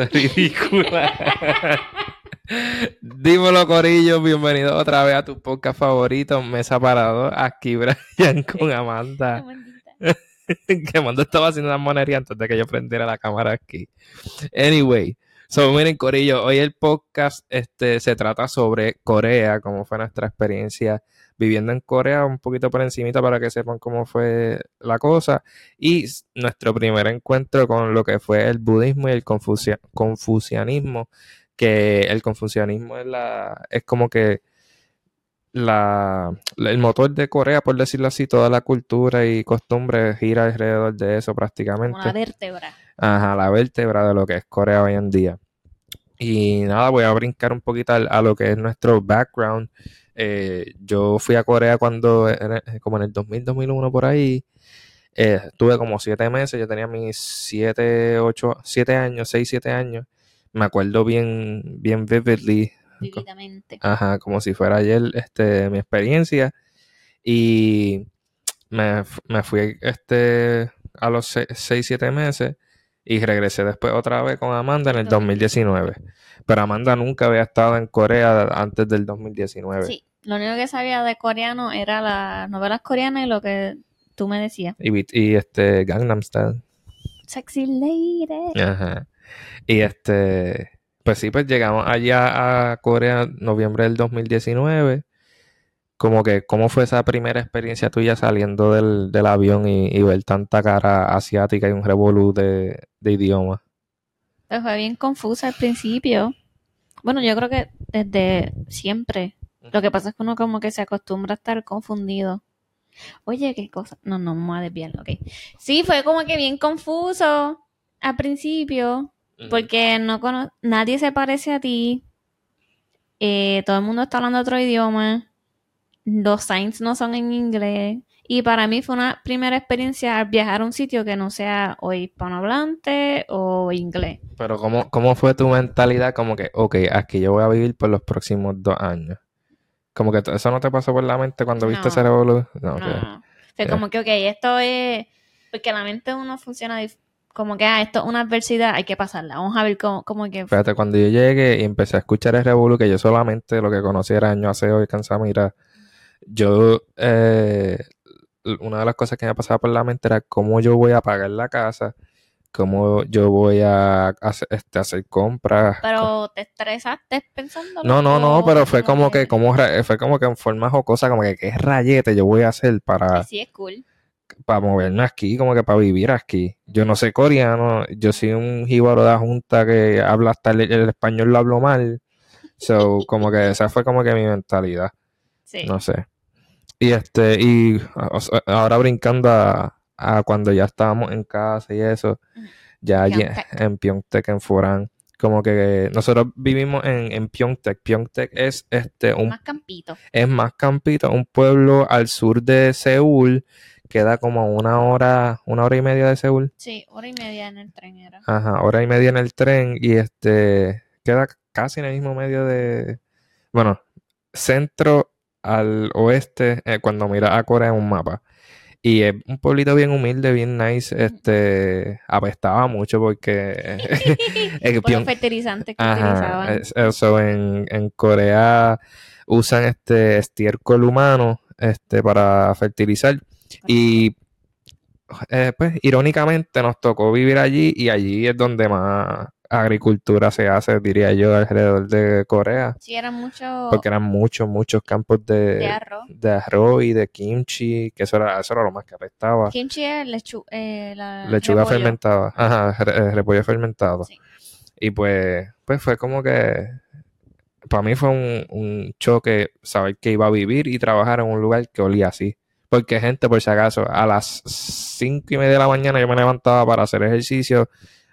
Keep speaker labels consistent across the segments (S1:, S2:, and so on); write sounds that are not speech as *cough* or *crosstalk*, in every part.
S1: cosa ridícula. Dímelo, Corillo. Bienvenido otra vez a tu podcast favorito, Mesa Parado. Aquí Brian con Amanda. *laughs* que Amanda estaba haciendo una monería antes de que yo prendiera la cámara aquí. Anyway, so miren, Corillo, hoy el podcast este, se trata sobre Corea, cómo fue nuestra experiencia viviendo en Corea, un poquito por encimita para que sepan cómo fue la cosa. Y nuestro primer encuentro con lo que fue el budismo y el confucianismo que el confucianismo es, la, es como que la, el motor de Corea, por decirlo así, toda la cultura y costumbre gira alrededor de eso prácticamente.
S2: Una vértebra.
S1: Ajá, la vértebra de lo que es Corea hoy en día. Y nada, voy a brincar un poquito a, lo que es nuestro background. Eh, yo fui a Corea cuando, como en el 2000, 2001 por ahí. Eh, tuve como siete meses, yo tenía mis siete, ocho, siete años, seis, siete años me acuerdo bien, bien vividly. Ajá, como si fuera ayer este, mi experiencia. Y me, fui este, a los 6, 7 meses y regresé después otra vez con Amanda en el 2019. Pero Amanda nunca había estado en Corea antes del 2019. Sí,
S2: lo único que sabía de coreano era las novelas coreanas y lo que tú me decías.
S1: Y, y este Gangnam Style.
S2: Sexy lady.
S1: Ajá. Y este, pues sí, pues llegamos allá a Corea en noviembre del 2019. Como que, ¿cómo fue esa primera experiencia tuya saliendo del, avión y, ver tanta cara asiática y un revolú de, de idioma?
S2: Pues fue bien confusa al principio. Bueno, yo creo que desde siempre. Lo que pasa es que uno como que se acostumbra a estar confundido. Oye, qué cosa. No, no, me voy a desviar, ok. Sí, fue como que bien confuso al principio. Porque no nadie se parece a ti. Eh, todo el mundo está hablando otro idioma. Los signs no son en inglés. Y para mí fue una primera experiencia viajar a un sitio que no sea o hispanohablante o inglés.
S1: Pero ¿cómo, ¿cómo fue tu mentalidad? Como que, ok, aquí yo voy a vivir por los próximos dos años. Como que eso no te pasó por la mente cuando viste ese revolución.
S2: No, no. Fue como que, ok, esto es... Porque la mente uno funciona como que, ah, esto es una adversidad, hay que pasarla. Vamos a ver cómo, cómo que...
S1: Fíjate, cuando yo llegué y empecé a escuchar el Revolu, que yo solamente lo que conocía era Año Aseo y Cansamira, yo, eh, una de las cosas que me pasaba por la mente era cómo yo voy a pagar la casa, cómo yo voy a hacer, este, hacer compras.
S2: Pero te estresaste pensando.
S1: No, no, no, pero fue como que, como, fue como que en forma jocosa, como que qué rayete yo voy a hacer para...
S2: Sí, es cool
S1: para moverme aquí, como que para vivir aquí. Yo no sé coreano, yo soy un jíbaro de la junta que habla hasta el, español lo hablo mal. So, *laughs* como que esa fue como que mi mentalidad. Sí. No sé. Y este, y ahora brincando a, cuando ya estábamos en casa y eso, ya en Pyeongtaek, en Furan, como que nosotros vivimos en, en Pyeongtaek. Pyeongtaek es este un
S2: más campito.
S1: Es más campito, un pueblo al sur de Seúl queda como una hora, una hora y media de Seúl.
S2: Sí, hora y media en el tren era.
S1: Ajá, hora y media en el tren y este queda casi en el mismo medio de, bueno, centro al oeste eh, cuando mira a Corea en un mapa. Y es un pueblito bien humilde, bien nice. Este apestaba mucho porque *laughs* *laughs*
S2: Por los fertilizantes que utilizaban.
S1: Eso en, en Corea usan este estiércol humano este para fertilizar y eh, pues irónicamente nos tocó vivir allí y allí es donde más agricultura se hace, diría yo, alrededor de Corea.
S2: Sí, eran muchos...
S1: Porque eran muchos, muchos campos de,
S2: de, arroz.
S1: de arroz y de kimchi, que eso era, eso era lo más que apestaba.
S2: Kimchi es lechu eh,
S1: lechuga fermentada, ajá, eh, repollo fermentado. Y pues, pues fue como que, para mí fue un, un choque saber que iba a vivir y trabajar en un lugar que olía así. Porque, gente, por si acaso, a las cinco y media de la mañana yo me levantaba para hacer ejercicio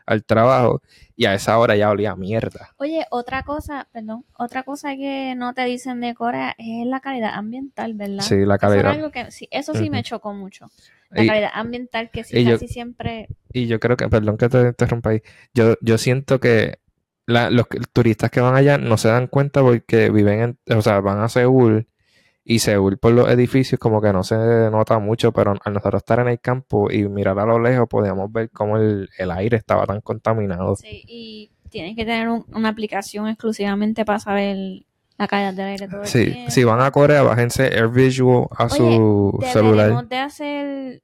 S1: al trabajo y a esa hora ya olía mierda.
S2: Oye, otra cosa, perdón, otra cosa que no te dicen de Corea es la calidad ambiental, ¿verdad?
S1: Sí, la calidad.
S2: Eso, que, sí, eso sí me chocó mucho. La calidad ambiental que sí casi siempre...
S1: Y yo creo que, perdón que te interrumpa ahí, yo, yo siento que los turistas que van allá no se dan cuenta porque viven en, o sea, van a Seúl y Seúl por los edificios como que no se nota mucho, pero al nosotros estar en el campo y mirar a lo lejos podíamos ver cómo el, aire estaba tan contaminado.
S2: Sí, y tienes que tener un- una aplicación exclusivamente para saber la calidad del aire todo el
S1: Sí,
S2: tiempo.
S1: si van a Corea, bájense Air Visual a su celular.
S2: De hacer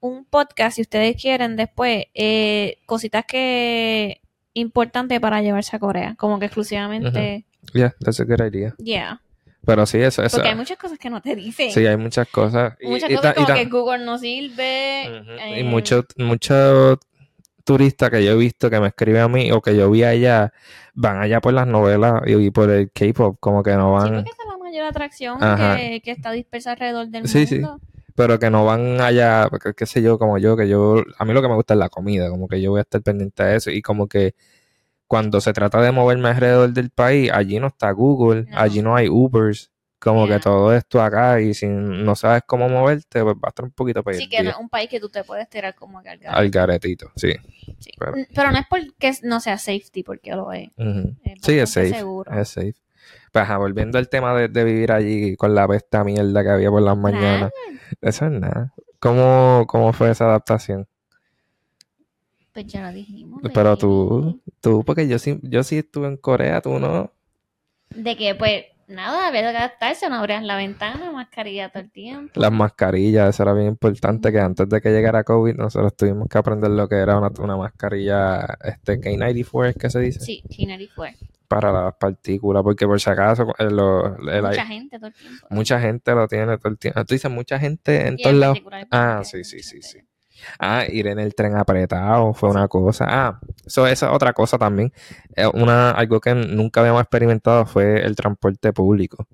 S2: un podcast, si ustedes quieren, después, eh, cositas que importantes para llevarse a Corea, como que exclusivamente,
S1: Yeah, that's a good idea.
S2: yeah,
S1: Pero sí, eso, eso.
S2: porque hay muchas cosas que no te dicen.
S1: Sí, hay muchas cosas. Y-
S2: muchas
S1: y
S2: cosas
S1: ta- y
S2: como
S1: ta-
S2: que Google no sirve. Eh,
S1: Y muchos muchos turistas que yo he visto que me escriben a mí o que yo vi allá, van allá por las novelas y, y por el K-pop, como que no
S2: Sí,
S1: van,
S2: porque esa es la mayor atracción que, que está dispersa alrededor del
S1: Sí, sí.
S2: mundo.
S1: pero que no van allá, porque, qué sé yo, como yo, que yo, a mí lo que me gusta es la comida, como que yo voy a estar pendiente de eso y como que cuando se trata de moverme alrededor del país, allí no está Google,
S2: No.
S1: allí no hay Ubers, como
S2: Yeah.
S1: que todo esto acá y si no sabes cómo moverte, pues va a estar un poquito perdido.
S2: Sí, que no es un país que tú te puedes tirar como que al garete.
S1: Al garetito, sí.
S2: Sí.
S1: pero-
S2: Pero no es porque no sea safety, porque lo es.
S1: Ujú.
S2: Es
S1: Sí, es safe.
S2: seguro.
S1: Es safe. Pues, ajá, volviendo al tema de, de vivir allí con la pesta mierda que había por las mañanas. Eso es nada. ¿Cómo, cómo fue esa adaptación?
S2: Pues ya lo dijimos.
S1: Pero tú, tú, porque yo sí, yo sí estuve en Corea, tú no.
S2: De que, pues, nada, había que adaptarse, no abrías la ventana, mascarilla todo el tiempo.
S1: Las mascarillas, eso era bien importante, que antes de que llegara COVID, nosotros tuvimos que aprender lo que era una, una mascarilla, este, K94, es que se dice,
S2: Sí, Chinary fue.
S1: para las partículas, porque por si acaso, eh, el-
S2: Mucha gente todo el tiempo.
S1: mucha gente lo tiene todo el tiempo. Tú dices mucha gente en
S2: Y
S1: todos lados. Ah, sí, sí, sí, sí. Ah, ir en el tren apretado fue una cosa. Ah, eso es otra cosa también. Eh, Una, algo que nunca habíamos experimentado fue el transporte público.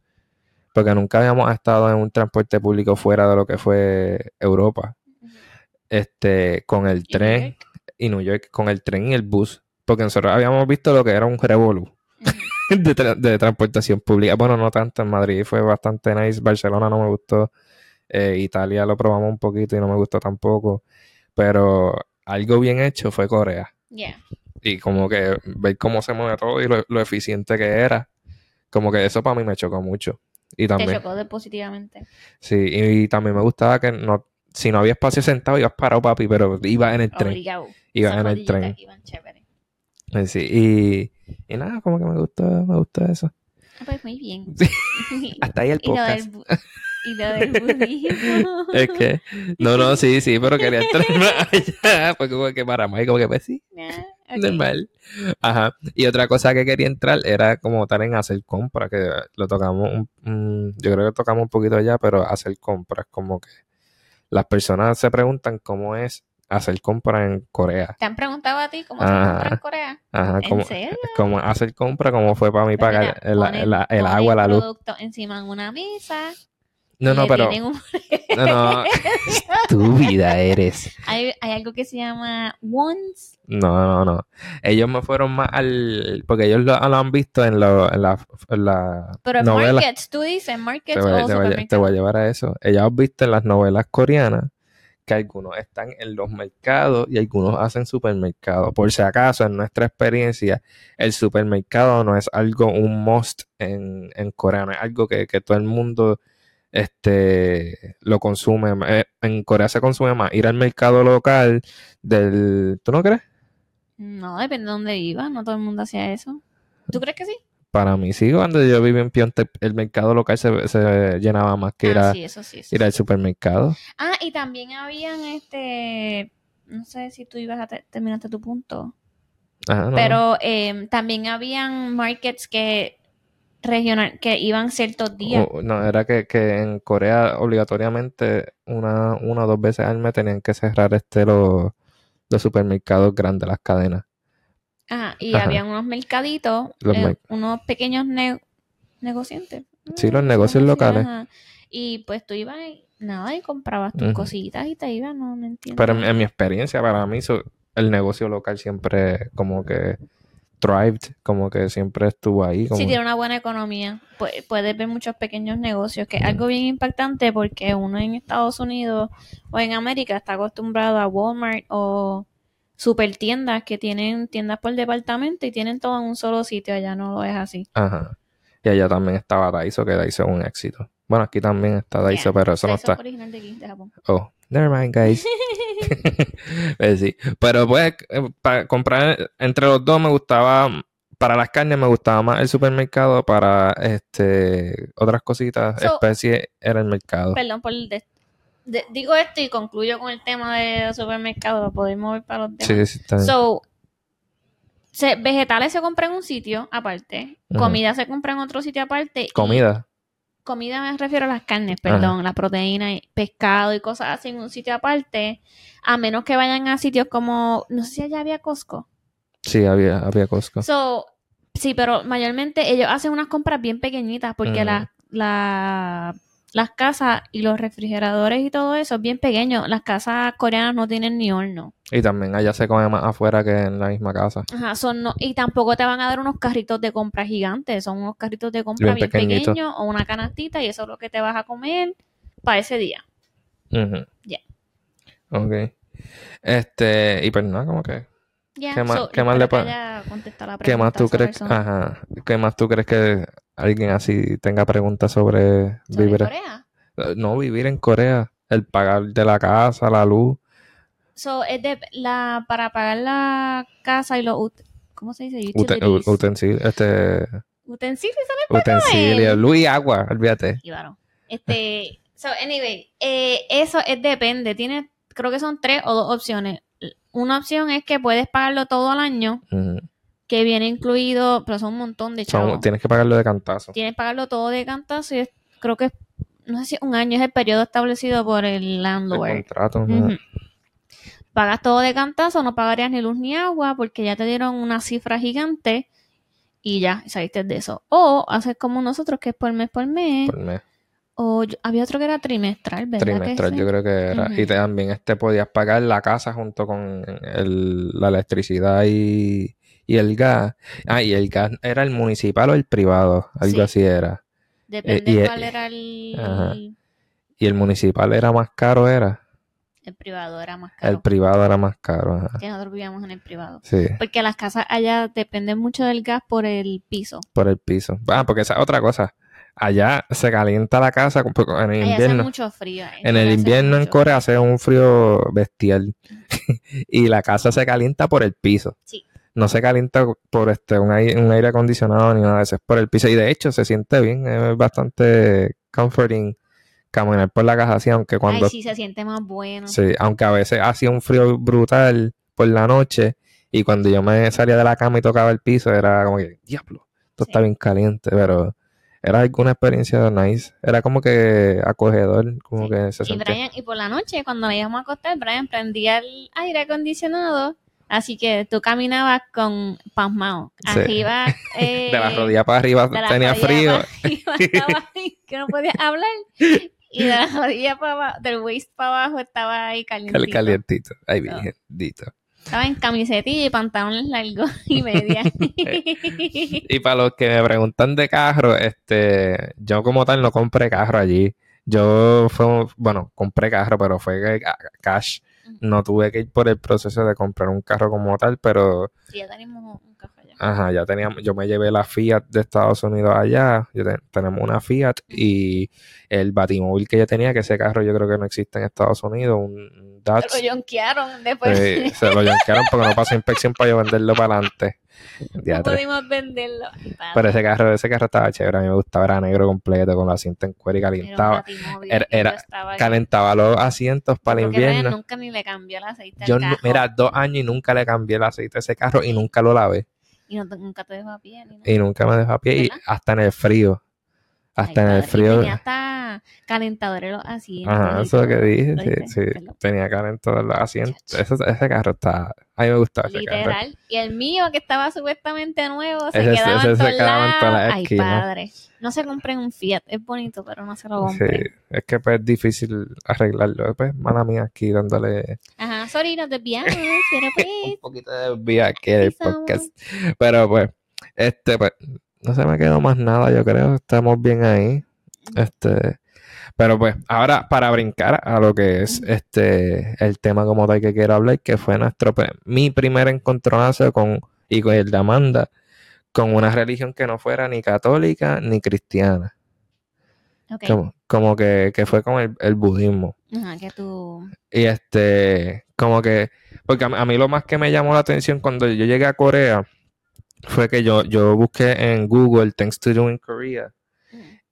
S1: Porque nunca habíamos estado en un transporte público fuera de lo que fue Europa. Este, con el tren y New York, con el tren y el bus. Porque nosotros habíamos visto lo que era un revolú *laughs* de, tra- de transportación pública. Bueno, no tanto. En Madrid fue bastante nice. Barcelona no me gustó. Eh, Italia lo probamos un poquito y no me gustó tampoco. Pero algo bien hecho fue Corea.
S2: Yeah.
S1: Y como que ver cómo se mueve todo y lo, lo eficiente que era. Como que eso para mí me chocó mucho. Y
S2: Te
S1: también,
S2: chocó de positivamente.
S1: sí, y, y también me gustaba que no, si no había espacio sentado, ibas parado, papi, pero ibas en el tren. Ibas en el tren.
S2: iban chévere.
S1: Eh, Sí, y, y nada, como que me gustó, me gustó eso.
S2: Ah, pues muy bien. *laughs*
S1: Hasta ahí el
S2: y lo
S1: podcast.
S2: del, *laughs* y lo del budismo.
S1: Es que, no, no, sí, sí, pero quería entrar *laughs* más allá, porque como que paramos y como que pues sí,
S2: Ah, ok.
S1: normal. Ajá. Y otra cosa que quería entrar era como tal en hacer compras, que lo tocamos, un- un- yo creo que tocamos un poquito allá, pero hacer compras, como que las personas se preguntan cómo es hacer compras en Corea.
S2: ¿Te han preguntado a ti cómo se
S1: Ah.
S2: compra en Corea?
S1: Ajá,
S2: ¿En
S1: como,
S2: serio?
S1: como hacer compras, cómo fue para mí pagar
S2: mira,
S1: el, el- el
S2: ponen
S1: agua, la luz.
S2: producto encima de una mesa.
S1: No, no, pero,
S2: un- *laughs*
S1: no, no, estúpida eres.
S2: hay, hay algo que se llama Once.
S1: No, no, no. Ellos me fueron más al... Porque ellos lo, lo han visto en, lo, en la, en la
S2: Pero en
S1: novela.
S2: markets, tú dices markets
S1: Te voy,
S2: o
S1: te voy a- te voy a
S2: supermercados.
S1: llevar a eso. Ellos han visto en las novelas coreanas que algunos están en los mercados y algunos hacen supermercados. Por si acaso, en nuestra experiencia, el supermercado no es algo, un must en, en Corea, no es algo que, que todo el mundo este, lo consume. Eh, En Corea se consume más ir al mercado local del... ¿Tú no crees?
S2: No, depende de dónde vivas. No todo el mundo hacía eso. ¿Tú crees que sí?
S1: Para mí sí, cuando yo viví en Pionte, el mercado local se, se llenaba más que ir,
S2: ah,
S1: a-
S2: sí, eso sí. eso
S1: ir al supermercado.
S2: Ah, y también habían este... No sé si tú ibas a te- terminaste tu punto.
S1: No.
S2: Pero eh, también habían markets que regional que iban ciertos días.
S1: No, era que, que en Corea obligatoriamente una, una o dos veces al mes tenían que cerrar este los, los supermercados grandes, las cadenas.
S2: Ajá, y
S1: Ajá.
S2: habían unos mercaditos,
S1: Los
S2: eh,
S1: mer-
S2: unos pequeños ne- negociantes.
S1: Sí, los negocios locales.
S2: Y pues tú ibas y nada, y comprabas tus cositas y te ibas, no, no entiendo.
S1: Pero en, en mi experiencia, para mí, so- el negocio local siempre como que thrived, como que siempre estuvo ahí. Como,
S2: Si tiene una buena economía, pu- puedes ver muchos pequeños negocios, que es algo bien impactante porque uno en Estados Unidos o en América está acostumbrado a Walmart o super tiendas que tienen tiendas por departamento y tienen todo en un solo sitio, allá no lo es así.
S1: Ajá. Y allá también estaba Daiso, que Daiso es un éxito. Bueno, aquí también está Daiso, pero eso no está.
S2: es original de aquí, de Japón.
S1: Oh, never mind, guys. *laughs* *laughs* Sí. Pero pues, eh, para comprar entre los dos me gustaba, para las carnes me gustaba más el supermercado, para este otras cositas,
S2: So-
S1: especies, era el mercado.
S2: Perdón por el de- de- digo esto y concluyo con el tema de supermercado para poder mover para los demás.
S1: Sí, sí, está bien.
S2: So, se- vegetales se compran en un sitio aparte, comida se compra en otro sitio aparte.
S1: Comida.
S2: Comida me refiero a las carnes, perdón, la proteína, y pescado y cosas así en un sitio aparte, a menos que vayan a sitios como, no sé si allá había Costco.
S1: Sí, había, había Costco.
S2: So, sí, pero mayormente ellos hacen unas compras bien pequeñitas porque las la- las casas y los refrigeradores y todo eso es bien pequeño. Las casas coreanas no tienen ni horno.
S1: Y también allá se come más afuera que en la misma casa.
S2: Ajá, son no, y tampoco te van a dar unos carritos de compra gigantes, son unos carritos de compra
S1: Bien
S2: pequeños o una canastita y eso es lo que te vas a comer para ese día.
S1: Ujú.
S2: Ya.
S1: Ok. Este, y pues nada, como que,
S2: Ya,
S1: ¿Qué más-
S2: so,
S1: qué más le ¿qué más tú crees? Ajá. ¿Qué más tú crees que alguien así tenga preguntas sobre
S2: ¿Sobre
S1: vivir?
S2: Corea?
S1: Eh, No vivir en Corea, el pagar de la casa, la luz,
S2: So, es de la, para pagar la casa y los, ¿cómo se dice?
S1: ute-
S2: Utilities.
S1: utensilios, este,
S2: Utensilios, ¿sabes?
S1: utensilios, luz y agua, olvídate.
S2: Y varón. Este, *laughs* so, anyway, eh, eso es depende. Tiene, creo que son tres o dos opciones. Una opción es que puedes pagarlo todo al año. Que viene incluido, pero son un montón de
S1: Son-
S2: chavos.
S1: tienes que pagarlo de cantazo.
S2: Tienes que pagarlo todo de cantazo y es- creo que, es- no sé si un año es el periodo establecido por el
S1: El
S2: landlord.
S1: contrato.
S2: Ujú.
S1: ¿no?
S2: Pagas todo de cantazo, no pagarías ni luz ni agua porque ya te dieron una cifra gigante y ya saliste de eso. O haces como nosotros, que es por mes por mes.
S1: Por mes.
S2: O yo- había otro que era trimestral, ¿verdad?
S1: trimestral, yo creo que era. Y también este podías pagar la casa junto con el- la electricidad y, y el gas. Ah, y el gas era el municipal o el privado, algo
S2: Sí.
S1: así era.
S2: Depende
S1: y-
S2: cuál era el,
S1: Ajá. Y el municipal era más caro, era.
S2: el privado, era más
S1: El
S2: caro.
S1: privado era más caro. ajá.
S2: que nosotros vivíamos en el privado.
S1: Sí,
S2: Porque las casas allá dependen mucho del gas por el piso.
S1: por el piso. Ah, porque esa es otra cosa. Allá se calienta la casa en el
S2: Allá hace
S1: invierno.
S2: mucho frío.
S1: En el
S2: hace
S1: invierno en Corea hace un frío bestial. *laughs* y la casa se calienta por el piso.
S2: Sí.
S1: No se calienta por este un aire, un aire acondicionado ni nada de eso, es por el piso. Y de hecho se siente bien, es bastante comforting caminar por la casa así, aunque cuando
S2: Ay, sí, se siente más bueno.
S1: sí, aunque a veces hacía un frío brutal por la noche y cuando yo me salía de la cama y tocaba el piso era como que, diablo, esto
S2: Sí.
S1: está bien caliente, pero era alguna experiencia nice, era como que acogedor, como
S2: Sí.
S1: que se
S2: Y
S1: sentía.
S2: Brian, y por la noche, cuando nos íbamos a acostar, Brian prendía el aire acondicionado. Así que tú caminabas con pasmado.
S1: Sí.
S2: Arriba. *laughs* eh,
S1: de la rodilla para arriba tenía frío.
S2: arriba *laughs* estaba ahí, que no podías hablar. Y de la rodilla para abajo, del waist para abajo estaba ahí calientito.
S1: Cal- calientito. Ay,
S2: Ah.
S1: bendito.
S2: Estaba en camisetilla y pantalones largos *laughs* y media.
S1: Y para los que me preguntan de carro, este, yo como tal no compré carro allí. Yo fue, bueno, compré carro, pero fue ca- cash. No tuve que ir por el proceso de comprar un carro como tal, pero
S2: sí, ya tenemos un café allá.
S1: ajá, ya teníamos, yo me llevé la Fiat de Estados Unidos allá, yo te- tenemos una Fiat y el batimóvil que yo tenía, que ese carro yo creo que no existe en Estados Unidos, un
S2: Se lo yonquearon después.
S1: Eh, se lo yankearon porque no pasó inspección para yo venderlo para adelante. *laughs*
S2: no pudimos venderlo.
S1: Pero ese carro, ese carro estaba chévere, a mí me gustaba, era negro completo, con la asiento en cuero y calentaba, era- calentaba los asientos para el invierno.
S2: nunca ni le cambió el aceite
S1: Yo,
S2: carro.
S1: mira, dos años y nunca le cambié el aceite a ese carro y nunca lo lavé.
S2: Y no nunca te dejó a pie. Ni nada.
S1: Y nunca me dejó a pie, y hasta en el frío. Hasta
S2: Ay,
S1: en el
S2: padre,
S1: frío.
S2: Tenía hasta calentadores los asientos.
S1: Ajá, eso es lo que dije, sí, sí.
S2: perdón.
S1: Tenía calentado los asientos. Ese, ese carro está, a mí me gustaba ese carro.
S2: Literal. Y el mío, que estaba supuestamente nuevo, se
S1: Ese-
S2: quedaba
S1: ese
S2: en todos
S1: en
S2: lados. Ay, padre. No se compren un Fiat. Es bonito, pero no se lo
S1: Sí,
S2: compren.
S1: es que pues es difícil arreglarlo. Pues, mala mía, aquí dándole
S2: Ajá, sorry, nos desviamos, *laughs* pero pues...
S1: un poquito de vía aquí en el podcast. Pero pues, este, pues, no se me quedó más nada, yo creo. Estamos bien ahí. Este, pero pues, ahora para brincar a lo que es este el tema como tal que quiero hablar, que fue nuestro pues, mi primer encontronazo con y con el de Amanda con una religión que no fuera ni católica ni cristiana. Como, como que, que fue con el, el budismo.
S2: Ajá, que tú...
S1: Y este, como que, porque a, mí- a mí lo más que me llamó la atención cuando yo llegué a Corea fue que yo, yo busqué en Google Things to Do in Korea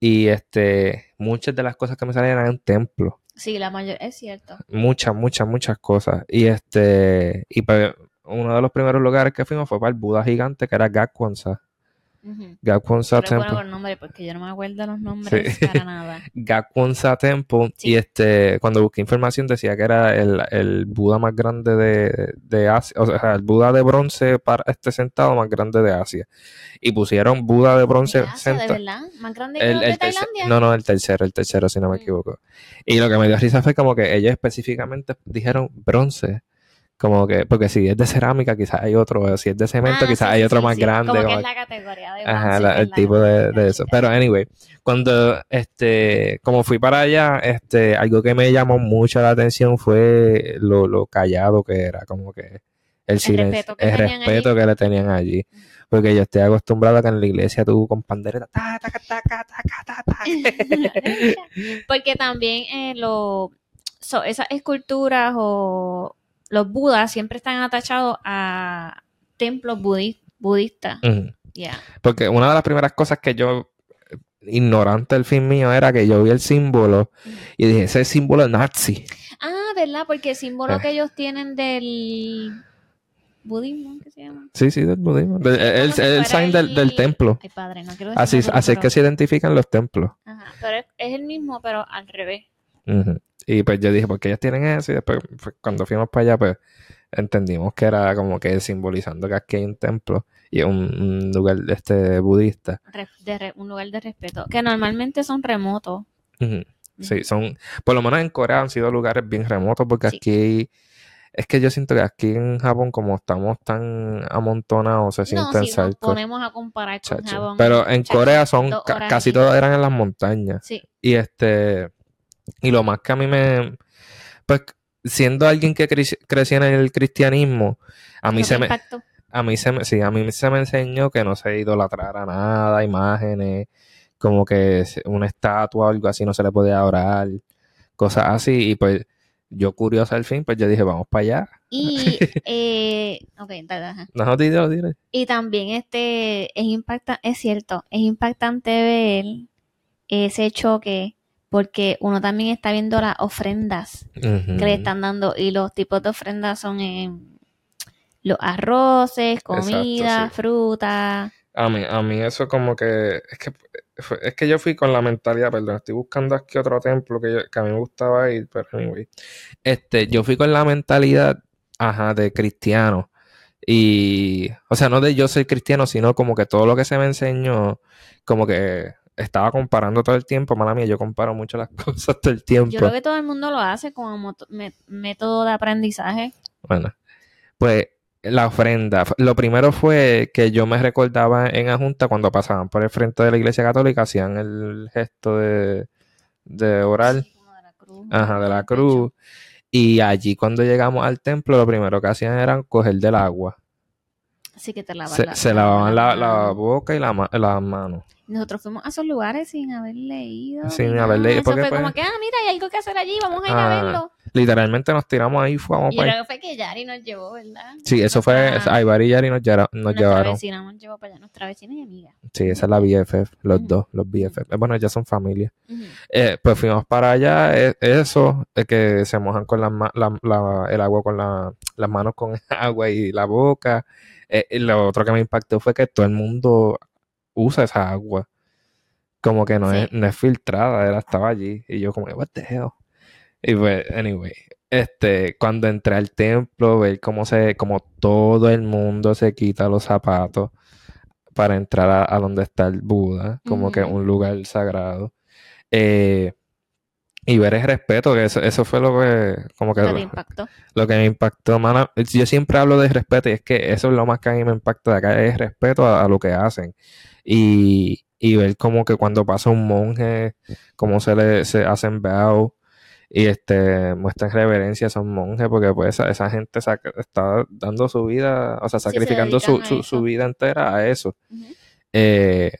S1: y este, muchas de las cosas que me salían eran templos.
S2: Sí, la mayor... Es cierto.
S1: Muchas, muchas, muchas cosas. Y este, y pues uno de los primeros lugares que fuimos fue para el Buda gigante que era Gakwonsa. Temple.
S2: con nombre porque yo no me acuerdo los nombres
S1: Sí.
S2: para nada. *laughs* Sí.
S1: y este cuando busqué información decía que era el, el Buda más grande de, de Asia, o sea, el Buda de bronce para este sentado más grande de Asia. Y pusieron Buda de bronce
S2: De Asia, de verdad, más grande que
S1: el,
S2: de
S1: el
S2: Tailandia.
S1: no, no, el tercero, el tercero, si no me
S2: Mm.
S1: equivoco. Y lo que me dio risa fue como que ellos específicamente dijeron bronce. Como que, porque si es de cerámica, quizás hay otro, si es de cemento,
S2: Ah,
S1: quizás
S2: sí,
S1: hay otro
S2: sí,
S1: más
S2: sí.
S1: grande.
S2: Como que
S1: como
S2: es la categoría de
S1: Ajá, la- el tipo de, eso. Pero anyway, cuando este, como fui para allá, este, algo que me llamó mucho la atención fue lo, lo callado que era, como que el silencio,
S2: respeto que
S1: el respeto
S2: allí.
S1: que le tenían allí. Porque yo estoy acostumbrado a que en la iglesia tú con pandereta, ta, ta, ta, ta, ta, ta, ta. *laughs*
S2: Porque también eh, lo, so, esas esculturas o los budas siempre están atachados a templos budi- budistas. Ya.
S1: Porque una de las primeras cosas que yo, ignorante del fin mío, era que yo vi el símbolo y dije, ese símbolo es nazi.
S2: Ah, ¿verdad? Porque el símbolo
S1: Eh.
S2: que ellos tienen del budismo, ¿qué se llama?
S1: Sí, sí, del budismo. Del- el, el
S2: fuera
S1: sign del, del
S2: el-
S1: templo.
S2: Ay, padre, no quiero
S1: Así, así es
S2: pero-
S1: que se identifican los templos.
S2: Ajá, pero es, es el mismo, pero al revés.
S1: Ujú. Y pues yo dije, ¿por qué ellos tienen eso? Y después, cuando fuimos para allá, pues entendimos que era como que simbolizando que aquí hay un templo y un, un lugar este budista.
S2: De re- un lugar de respeto. Que normalmente son remotos.
S1: Sí, son, por lo menos en Corea han sido lugares bien remotos porque
S2: Sí.
S1: aquí, es que yo siento que aquí en Japón como estamos tan amontonados se
S2: No,
S1: sienten
S2: si nos ponemos a comparar con
S1: chacho.
S2: Japón.
S1: Pero en
S2: chacho,
S1: Corea son, casi todas eran en las montañas.
S2: Sí,
S1: Y este, y lo más que a mí me, pues siendo alguien que cre- creció en el cristianismo, a mí se me,
S2: impactó.
S1: a mí se me, sí, a mí se me enseñó que no se idolatrara nada, imágenes, como que una estatua o algo así no se le podía orar, cosas así, y pues yo curioso al fin, pues yo dije, vamos para allá.
S2: Y, *laughs* eh, ok, dale.
S1: No, dile, dile.
S2: Y también este es impactante, es cierto, es impactante ver ese choque porque uno también está viendo las ofrendas que le están dando y los tipos de ofrendas son en los arroces, comida,
S1: sí.
S2: fruta.
S1: A mí, a mí eso como que es que es que yo fui con la mentalidad, perdón, estoy buscando aquí otro templo que, yo- que a mí me gustaba ir, pero anyway. Este, yo fui con la mentalidad, ajá, de cristiano. Y, o sea, no de yo soy cristiano, sino como que todo lo que se me enseñó, como que estaba comparando todo el tiempo, mala mía, yo comparo mucho las *laughs* cosas todo el
S2: Yo
S1: tiempo.
S2: creo que todo el mundo lo hace como método de aprendizaje.
S1: Bueno, pues la ofrenda. Lo primero fue que yo me recordaba en la Junta cuando pasaban por el frente de la iglesia católica, hacían el gesto de, de
S2: Sí, como de la cruz.
S1: ajá, de la cruz. Y allí cuando llegamos al templo, lo primero que hacían era coger del agua.
S2: Así que te lavas
S1: Se,
S2: la-
S1: se lavaban la, la boca y la las manos.
S2: Nosotros fuimos a esos lugares sin haber leído.
S1: Sin haber leído,
S2: Eso
S1: porque,
S2: fue
S1: pues,
S2: como que, ah, mira, hay algo que hacer allí, vamos a ir
S1: Ah,
S2: a verlo.
S1: Literalmente nos tiramos ahí, fuimos
S2: Y
S1: para
S2: que fue que Yari nos llevó, ¿verdad?
S1: Sí, eso fue, Aybar y Yari nos, nos
S2: nuestra
S1: llevaron.
S2: vecina nos llevó para allá, nuestra vecina y amiga.
S1: Sí, esa es la BFF, los dos, los BFF. Eh, Bueno, ya son familia. Eh, pues fuimos para allá, eh, eso, de que se mojan con la- la- el agua con la- las manos con *laughs* agua y la boca. Eh, y lo otro que me impactó fue que todo el mundo usa esa agua. Como que no,
S2: Sí.
S1: es, no es filtrada, era, estaba allí. Y yo como, what the hell. Y pues, anyway, este, cuando entré al templo, ver cómo se, como todo el mundo se quita los zapatos para entrar a, a donde está el Buda, como que un lugar sagrado. Eh, y ver el respeto, que eso, eso fue lo que, como que
S2: ¿Qué te
S1: lo,
S2: impactó?
S1: lo que me impactó, mana. Yo siempre hablo de respeto y es que eso es lo más que a mí me impacta de acá, es respeto a, a lo que hacen. Y, y ver como que cuando pasa un monje, cómo se le se hacen bow y este muestran reverencia a esos monjes, porque pues esa, esa gente está dando su vida, o sea,
S2: Sí, se
S1: sacrificando su, su, su vida entera a eso. Eh,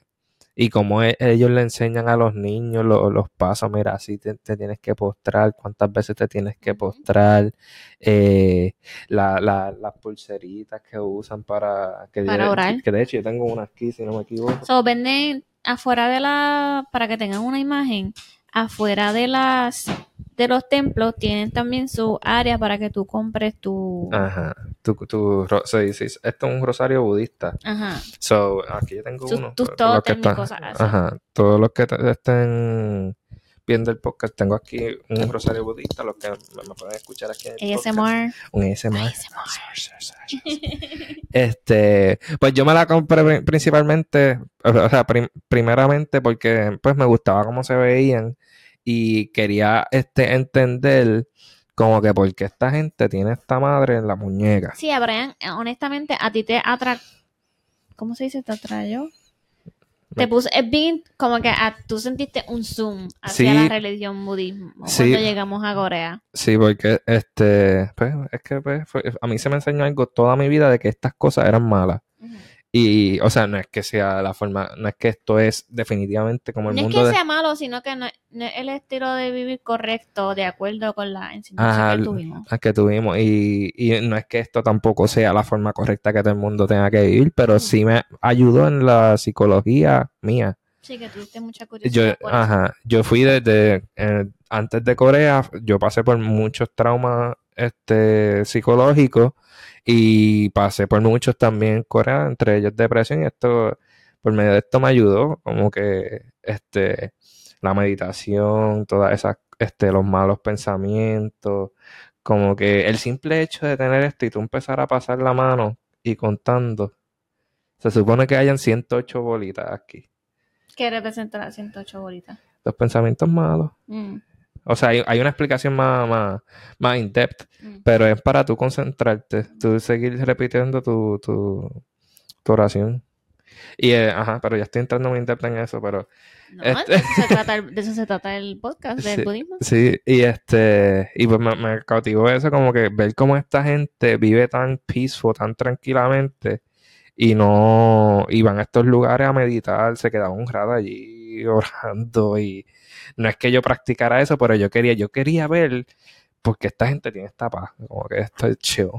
S1: y como e- ellos le enseñan a los niños lo- los pasos, mira, así te, te tienes que postrar, cuántas veces te tienes que postrar, eh, la, la- las pulseritas que usan para que,
S2: Para orar.
S1: que de hecho yo tengo una aquí, si no me equivoco.
S2: So, venden afuera de la, para que tengan una imagen, afuera de las, de los templos tienen también su área para que tú compres tu,
S1: Ajá, tu, tu, ro- sí, sí, esto es un rosario budista.
S2: ajá,
S1: So, aquí yo tengo
S2: Sus-
S1: uno.
S2: tus
S1: los que están-. Ajá, todos los que estén viendo el podcast, tengo aquí un rosario budista, los que me, me pueden escuchar aquí en el podcast.
S2: ASMR.
S1: Un ASMR.
S2: ASMR.
S1: Este, pues yo me la compré pri- principalmente, o sea, prim- primeramente porque pues me gustaba cómo se veían y quería este entender como que por qué esta gente tiene esta madre en la muñeca.
S2: Sí, a Brian, eh, honestamente, a ti te atra... ¿Cómo se dice? ¿Te atrayó? Te puso... Es bien como que a- tú sentiste un zoom hacia
S1: Sí.
S2: la religión budismo
S1: Sí.
S2: cuando llegamos a Corea.
S1: Sí, porque este, pues, es que pues, fue- a mí se me enseñó algo toda mi vida de que estas cosas eran malas. Y, o sea, no es que sea la forma, no es que esto es definitivamente como el
S2: No es
S1: mundo
S2: que
S1: de...
S2: sea malo, sino que no, no es el estilo de vivir correcto de acuerdo con la enseñanza que tuvimos.
S1: que tuvimos. Y, y no es que esto tampoco sea la forma correcta que todo el mundo tenga que vivir, pero sí me ayudó en la psicología mía.
S2: Sí, que tuviste mucha
S1: Yo,
S2: curiosidad eso.
S1: ajá, yo fui desde eh, antes de Corea, yo pasé por muchos traumas este, psicológicos y pasé por muchos también en Corea, entre ellos depresión y esto, por medio de esto me ayudó, como que este, la meditación, todas esas, este, los malos pensamientos, como que el simple hecho de tener esto y tú empezar a pasar la mano y contando, se supone que hayan 108 bolitas aquí.
S2: ¿Qué representa las 108 bolitas?
S1: Los pensamientos malos.
S2: Mm,
S1: O sea, hay, hay una explicación más, más, más in-depth,
S2: mm.
S1: pero es para tú concentrarte, tú seguir repitiendo tu, tu, tu oración. Y, eh, ajá, pero ya estoy entrando muy in-depth en eso, pero
S2: No,
S1: Este-
S2: de, eso se trata el, *laughs* de eso se trata el podcast del
S1: Sí.
S2: budismo.
S1: sí, y este, y pues me, me cautivó eso, como que ver cómo esta gente vive tan peaceful, tan tranquilamente, y no, y van a estos lugares a meditar, se quedaban un rato allí *laughs* orando, y no es que yo practicara eso, pero yo quería, yo quería ver porque esta gente tiene esta paz, como que esto es chill,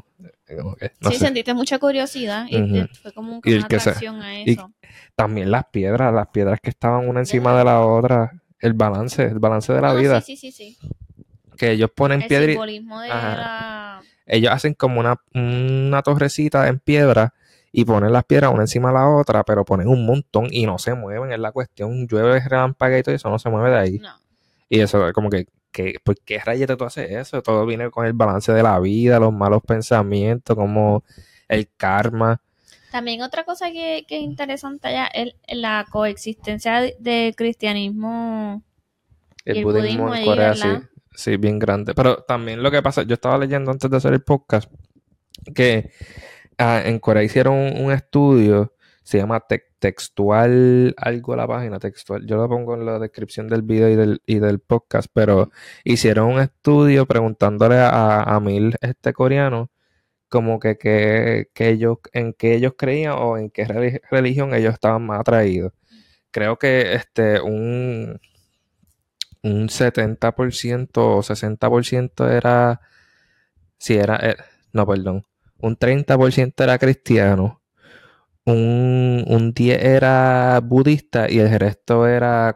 S1: como que, no
S2: sí,
S1: sé.
S2: sentiste mucha curiosidad y fue como un-
S1: Y
S2: una atracción a
S1: y-
S2: eso.
S1: También las piedras, las piedras que estaban una encima de la otra, el balance, el balance de la
S2: Ah,
S1: vida,
S2: Sí, sí, sí, sí.
S1: que ellos ponen
S2: El
S1: piedra y-
S2: simbolismo de la...
S1: ellos hacen como una, una torrecita en piedra y ponen las piedras una encima de la otra, pero ponen un montón y no se mueven, es la cuestión, llueve, relampaguea y todo eso no se mueve de ahí.
S2: No.
S1: Y eso es como que, que ¿por qué rayete tú haces eso? Todo viene con el balance de la vida, los malos pensamientos, como el karma.
S2: También otra cosa que, que es interesante allá es la coexistencia de, de cristianismo
S1: El,
S2: Y el
S1: budismo,
S2: budismo
S1: en Corea, sí, sí, bien grande. Pero también lo que pasa, yo estaba leyendo antes de hacer el podcast que ah, en Corea hicieron un, un estudio, se llama Textual, algo la página, textual. Yo lo pongo en la descripción del video y del, y del podcast, pero hicieron un estudio preguntándole a, a mil este coreanos como que, que, que ellos, en qué ellos creían o en qué relig- religión ellos estaban más atraídos. Creo que este un, un 70% o 60% era, si era, eh, no, perdón, un 30% era cristiano, un, un 10 era budista y el resto era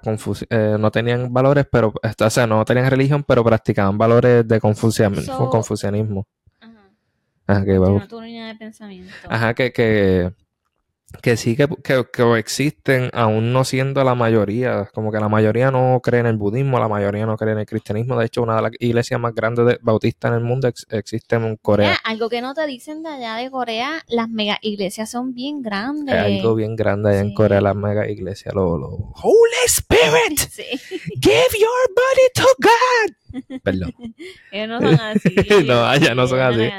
S1: eh, no tenían valores, pero, o sea, no tenían religión, pero practicaban valores de confucianismo.
S2: So-
S1: confucianismo.
S2: Ajá.
S1: Ajá, que,
S2: Continúa tu línea de pensamiento.
S1: Ajá, que, que, que sí que, que, que existen, aún no siendo la mayoría, como que la mayoría no cree en el budismo, la mayoría no cree en el cristianismo, de hecho una de las iglesias más grandes de, bautistas en el mundo ex- existe en Corea,
S2: Mira, algo que no te dicen de allá de Corea, las mega iglesias son bien grandes.
S1: es algo bien grande allá en. Corea, las mega iglesias, lo, lo- Holy Spirit, *laughs*
S2: Sí,
S1: give your body to God. Perdón. *laughs*
S2: ellos no son así. *laughs*
S1: No, allá no son así.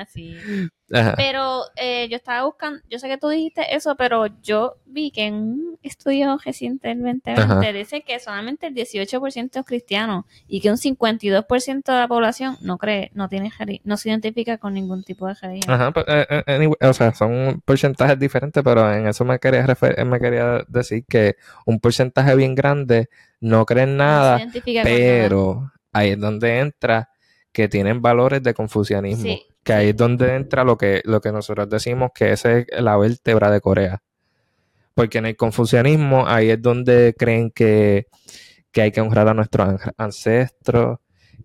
S1: Ajá.
S2: Pero eh, yo estaba buscando, yo sé que tú dijiste eso, pero yo vi que en un estudio recientemente
S1: Ajá.
S2: dice que solamente el 18% es cristiano y que un 52% de la población no cree, no tiene no se identifica con ningún tipo de religión.
S1: Ajá, pues, eh, eh, anyway, o sea, son porcentajes diferentes, pero en eso me quería me quería decir que un porcentaje bien grande no nada,
S2: identifica con nada.
S1: pero ahí es donde entra que tienen valores de confucianismo,
S2: Sí,
S1: que ahí es donde entra lo que, lo que nosotros decimos que esa es la vértebra de Corea. Porque en el confucianismo ahí es donde creen que, que hay que honrar a nuestros an- ancestros,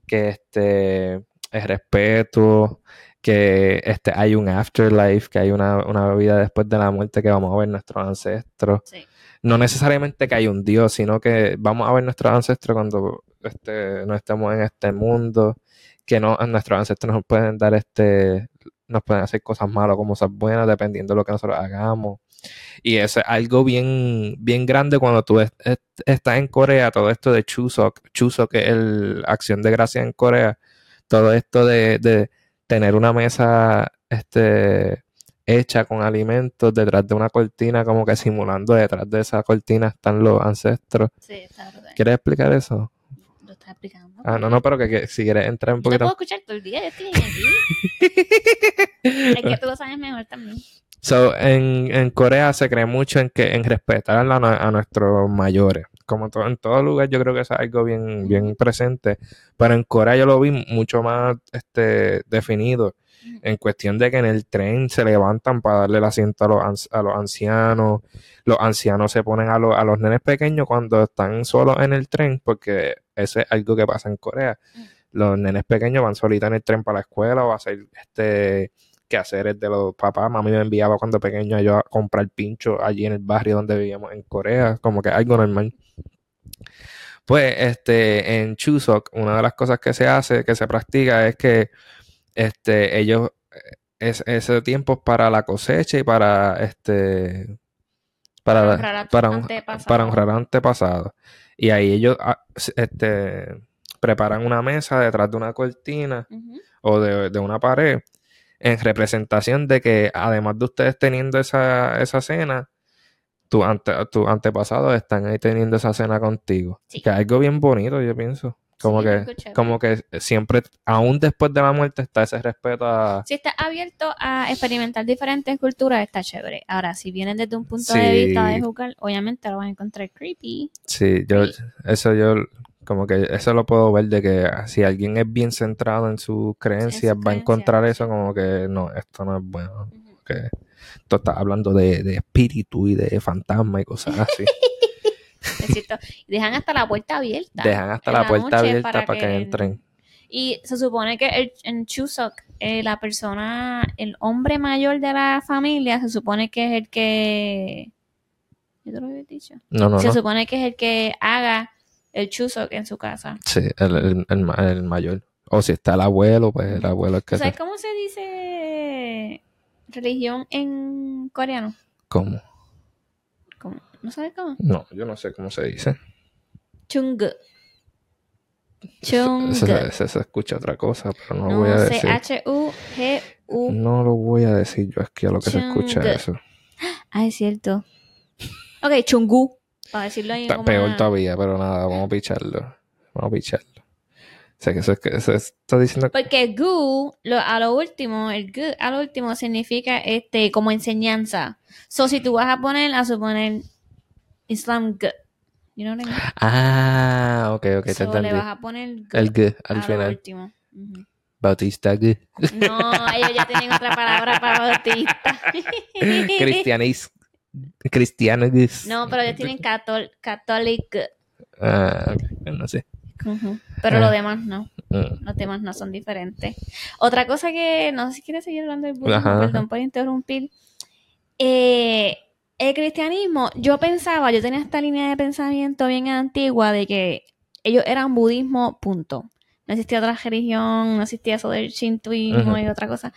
S1: que este es respeto, que este hay un afterlife, que hay una, una vida después de la muerte que vamos a ver nuestros ancestros.
S2: Sí.
S1: No necesariamente que hay un Dios, sino que vamos a ver nuestros ancestros cuando este, no estemos en este mundo, que no, nuestros ancestros nos pueden dar este, nos pueden hacer cosas malas como cosas buenas, dependiendo de lo que nosotros hagamos. Y eso es algo bien, bien grande cuando tú est- est- estás en Corea, todo esto de Chuseok, Chuseok es el acción de gracia en Corea, todo esto de, de tener una mesa este, hecha con alimentos detrás de una cortina, como que simulando detrás de esa cortina están los ancestros.
S2: Sí.
S1: ¿Quieres explicar eso?
S2: Estás explicando.
S1: Ah, no, no, pero que, que si quieres entrar un
S2: Yo te puedo
S1: poquito.
S2: escuchar todo el día, yo estoy aquí. *laughs* es que tú lo sabes mejor también.
S1: So, en, en Corea se cree mucho en que en respetar a, a nuestros mayores. Como to- en todo lugar, yo creo que es algo bien, bien presente. Pero en Corea yo lo vi mucho más este, definido. En cuestión de que en el tren se levantan para darle el asiento a los, a los ancianos. Los ancianos se ponen a, los- a los nenes pequeños cuando están solos en el tren, porque eso es algo que pasa en Corea. Los nenes pequeños van solitos en el tren para la escuela o a hacer este quehaceres de los papás. Mami me enviaba cuando pequeño yo a comprar pincho allí en el barrio donde vivíamos en Corea, como que algo normal. Pues este en Chuseok, una de las cosas que se hace, que se practica es que este ellos eh, es, ese tiempo es para la cosecha y para este para,
S2: honrar
S1: para,
S2: antepasados.
S1: para honrar antepasados. Y ahí ellos ah, este preparan una mesa detrás de una cortina o de, de una pared en representación de que además de ustedes teniendo esa, esa cena, tus ante, tus antepasados están ahí teniendo esa cena contigo.
S2: Sí.
S1: Que es algo bien bonito, yo pienso. Como
S2: Sí,
S1: que, como que siempre, aún después de la muerte, está ese respeto a...
S2: Si estás abierto a experimentar diferentes culturas, está chévere. Ahora, si vienes desde un punto
S1: Sí.
S2: de vista de jugar, obviamente lo vas a encontrar creepy.
S1: Sí, yo,
S2: Sí.
S1: eso yo, como que eso lo puedo ver de que si alguien es bien centrado en sus creencias, va a encontrar eso como que no, esto no es bueno. Que tú estás hablando de, de espíritu y de fantasma y cosas así. *laughs*
S2: Dejan hasta la puerta abierta.
S1: Dejan hasta la
S2: la
S1: puerta abierta
S2: para
S1: para que,
S2: que-
S1: entren.
S2: Y se supone que el- en Chuseok, eh, la persona, el hombre mayor de la familia, se supone que es el que. ¿Yo te lo había dicho?
S1: No, no,
S2: se
S1: no.
S2: supone que es el que haga el Chuseok en su casa.
S1: Sí, el, el, el el mayor. O si está el abuelo, pues el abuelo es que
S2: ¿Sabes cómo se dice religión en coreano?
S1: ¿Cómo?
S2: ¿No sabes cómo?
S1: No, yo no sé cómo se dice.
S2: Chung. Chung.
S1: se- se- se escucha otra cosa, pero no, lo voy a decir.
S2: C-H-U-G-U.
S1: No lo voy a decir yo aquí a lo que se escucha eso.
S2: Ah, es cierto. Ok, chungu. Para decirlo ahí
S1: Está peor
S2: una-
S1: todavía, pero nada, vamos a picharlo. Vamos a picharlo. O sea, que eso, es que eso está diciendo...
S2: Porque gu, lo, a lo último, el gu a lo último significa este como enseñanza. So, si tú vas a poner, a suponer Islam gu. You know what I mean?
S1: Ah, ok, ok, te
S2: So, le
S1: entendí.
S2: vas a poner
S1: El G al final.
S2: último.
S1: Bautista G.
S2: No, ellos ya tienen otra palabra para bautista. *laughs*
S1: Cristianis. Cristianis.
S2: No, pero ellos tienen catol catholic.
S1: Ah, ok, no sé.
S2: Pero
S1: Ah.
S2: los demás no.
S1: Mm.
S2: Los temas no son diferentes. Otra cosa que, no sé si quieres seguir hablando del budismo,
S1: Ajá,
S2: perdón
S1: ajá.
S2: por interrumpir. Eh, el cristianismo, yo pensaba, yo tenía esta línea de pensamiento bien antigua de que ellos eran budismo, punto. No existía otra religión, no existía eso del shintoísmo y otra cosa.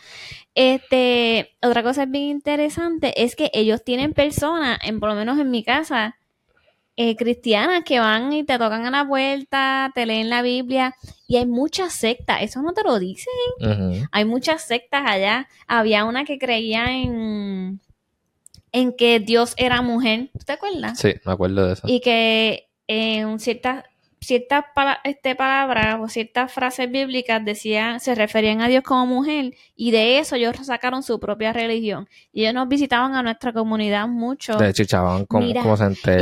S2: Este, otra cosa bien interesante es que ellos tienen personas, en por lo menos en mi casa, eh, cristianas que van y te tocan a la puerta, te leen la Biblia y hay muchas sectas, eso no te lo dicen. Hay muchas sectas allá. Había una que creía en, en que Dios era mujer, ¿tú te acuerdas?
S1: Sí, me acuerdo de eso.
S2: Y que en ciertas ciertas pala- este, palabras o ciertas frases bíblicas decían, se referían a Dios como mujer y de eso ellos sacaron su propia religión. Y ellos nos visitaban a nuestra comunidad mucho.
S1: De chichaban como,
S2: Mira,
S1: como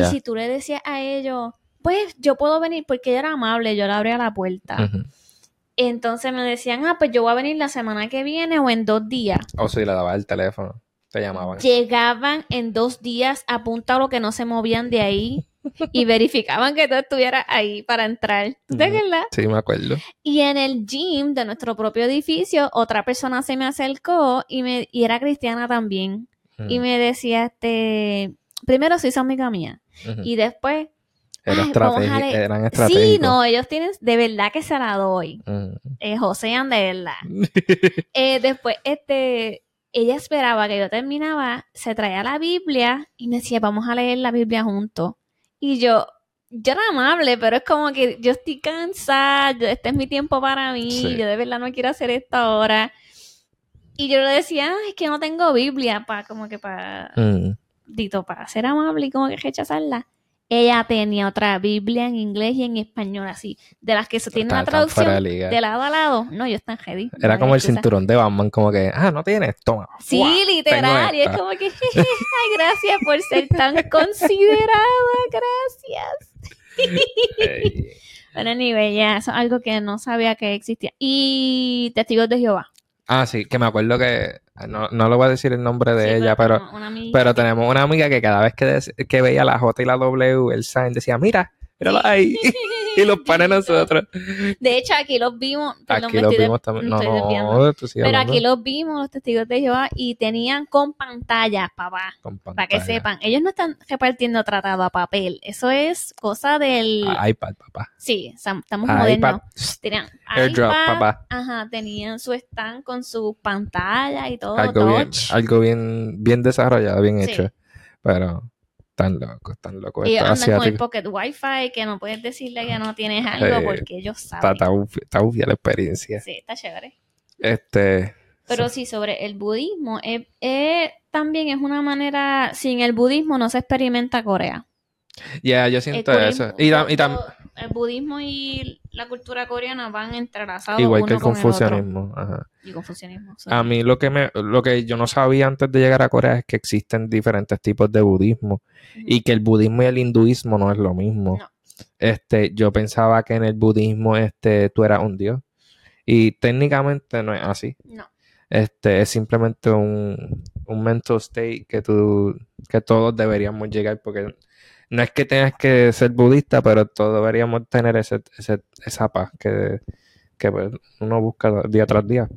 S2: Y si tú le decías a ellos, pues yo puedo venir porque ella era amable, yo le abría la puerta. Entonces me decían, ah, pues yo voy a venir la semana que viene o en dos días.
S1: O si le daba el teléfono, te llamaban.
S2: Llegaban en dos días a punta lo que no se movían de ahí y *laughs* verificaban que tú estuvieras ahí para entrar. ¿Tú te acuerdas?
S1: Sí, me acuerdo.
S2: Y en el gym de nuestro propio edificio, otra persona se me acercó y, me, y era cristiana también. Y me decía, este, primero se hizo amiga mía. Y después,
S1: Era
S2: ay, vamos a
S1: eran estratégicos.
S2: sí, no, ellos tienen, de verdad que se la doy.
S1: Ujú.
S2: Eh, josean de verdad. *laughs* Eh, después, este, ella esperaba que yo terminaba, se traía la Biblia y me decía, vamos a leer la Biblia juntos. Y yo, yo era amable, pero es como que yo estoy cansada, yo- este es mi tiempo para mí,
S1: Sí.
S2: yo de verdad no quiero hacer esto ahora. Y yo le decía, "Ay, es que no tengo Biblia para, como que para,
S1: Ujú.
S2: dito, para ser amable y como que rechazarla. Ella tenía otra Biblia en inglés y en español, así, de las que se tiene
S1: de
S2: traducción de lado a lado. No, yo están ready.
S1: Era
S2: No
S1: como el
S2: excusa.
S1: cinturón de Batman, como que, ah, no tienes, toma.
S2: Sí, literal. Y es como que, *laughs* ay, gracias por ser tan *laughs* considerada, gracias. *laughs* Pero anyway, ya, eso es algo que no sabía que existía. Y Testigos de Jehová.
S1: Ah, sí, que me acuerdo que, no, no le voy a decir el nombre de
S2: Sí,
S1: ella, pero,
S2: una
S1: pero
S2: que-
S1: tenemos una amiga que cada vez que, des- que veía la J y la W, el sign decía, mira, míralo ahí. *laughs* *laughs* y los panes nosotros.
S2: De hecho, aquí los vimos. perdón,
S1: Aquí los
S2: estoy de-
S1: vimos también. No, no,
S2: Pero aquí los vimos, los testigos de Jehová, y tenían con pantalla, papá.
S1: con
S2: Para que
S1: pantalla.
S2: sepan, ellos no están repartiendo tratado a papel. Eso es cosa del.
S1: Ah, iPad, papá.
S2: Sí, estamos
S1: Ah,
S2: modernos.
S1: iPad.
S2: Tenían
S1: Airdrop,
S2: iPad,
S1: papá.
S2: Ajá, tenían su stand con su pantalla y todo,
S1: Algo bien,
S2: touch.
S1: algo bien, bien desarrollado, bien
S2: Sí.
S1: hecho. Pero tan loco, tan loco.
S2: Ellos andan con el pocket wifi que no puedes decirle que no tienes algo
S1: Eh,
S2: porque ellos
S1: Está,
S2: saben.
S1: está, uf- está ufia la experiencia.
S2: Sí, está chévere.
S1: Este.
S2: Pero sí, sobre el budismo, eh, eh, también es una manera, sin el budismo no se experimenta Corea.
S1: Ya, yo
S2: El,
S1: siento eso. Y, tam- y tam-
S2: el budismo y la cultura coreana van entrelazados
S1: igual
S2: uno
S1: que el
S2: con otro.
S1: confucianismo. ajá.
S2: Y confucianismo. sí.
S1: A mí lo que me, lo que yo no sabía antes de llegar a Corea es que existen diferentes tipos de budismo y que el budismo y el hinduismo no es lo mismo.
S2: No.
S1: Este, yo pensaba que en el budismo, este, tú eras un dios y técnicamente no es así.
S2: No.
S1: Este, es simplemente un, un mental state que tú, que todos deberíamos llegar porque no es que tengas que ser budista, pero todos deberíamos tener ese, ese- esa paz que, que pues, uno busca día tras día.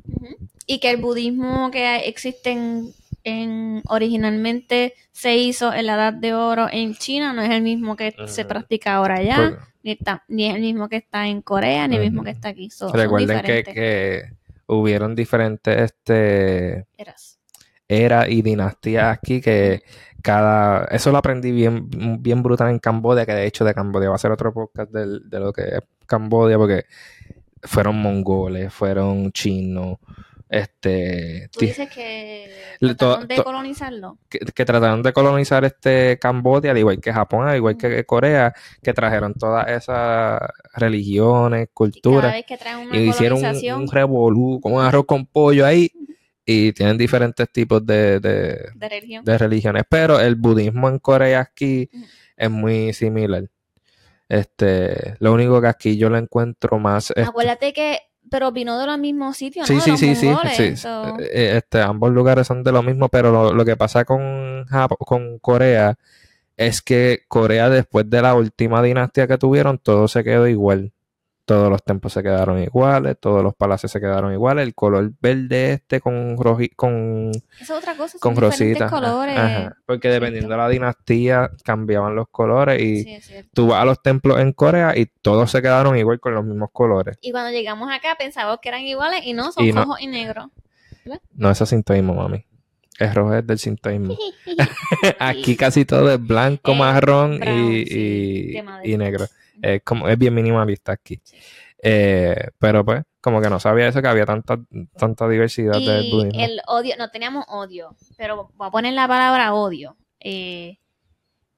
S2: Y que el budismo que existe en, en- originalmente se hizo en la Edad de Oro en China no es el mismo que se practica ahora allá, ni, está- ni es el mismo que está en Corea, ni el mismo que está aquí. So-
S1: Recuerden que, que hubieron diferentes este,
S2: eras.
S1: Eras y dinastías aquí que cada... Eso lo aprendí bien, bien brutal en Cambodia, que de hecho de Cambodia va a ser otro podcast del- de lo que es Cambodia, porque fueron mongoles, fueron chinos, este...
S2: Tú dices que trataron de colonizarlo.
S1: que, que trataron de colonizar este Cambodia, al igual que Japón, al igual que Corea, que trajeron todas esas religiones,
S2: Y cada
S1: culturas,
S2: vez que traen una
S1: y hicieron un, un revolú con un arroz con pollo ahí, y tienen diferentes tipos de, de,
S2: de religión.
S1: de religiones, pero el budismo en Corea aquí es muy similar. Este, lo único que aquí yo lo encuentro más este,
S2: Acuérdate que, pero vino de los mismos sitios,
S1: Sí,
S2: ¿no?
S1: sí, sí, sí,
S2: mongoles,
S1: sí.
S2: so-
S1: Eh, Este, ambos lugares son de lo mismo, pero lo, lo que pasa con, Jap- con Corea es que Corea después de la última dinastía que tuvieron, todo se quedó igual. Todos los templos se quedaron iguales, todos los palacios se quedaron iguales, el color verde este con roji- con,
S2: es otra cosa, son
S1: con
S2: colores.
S1: Ajá, Porque dependiendo de la dinastía cambiaban los colores y
S2: Sí, es
S1: tú vas a los templos en Corea y todos se quedaron igual con los mismos colores.
S2: Y cuando llegamos acá pensábamos que eran iguales y no, son
S1: Y no.
S2: y negros.
S1: No es así mismo, mami. El rojo es del sintoísmo. *laughs* *laughs* Aquí casi todo es blanco,
S2: Eh,
S1: marrón
S2: brown,
S1: y,
S2: sí,
S1: y negro. Es, como, es bien minimalista aquí. Eh, pero pues, como que no sabía eso, que había tanta, tanta diversidad del
S2: Y
S1: budismo.
S2: el odio, no teníamos odio, pero voy a poner la palabra odio. eh,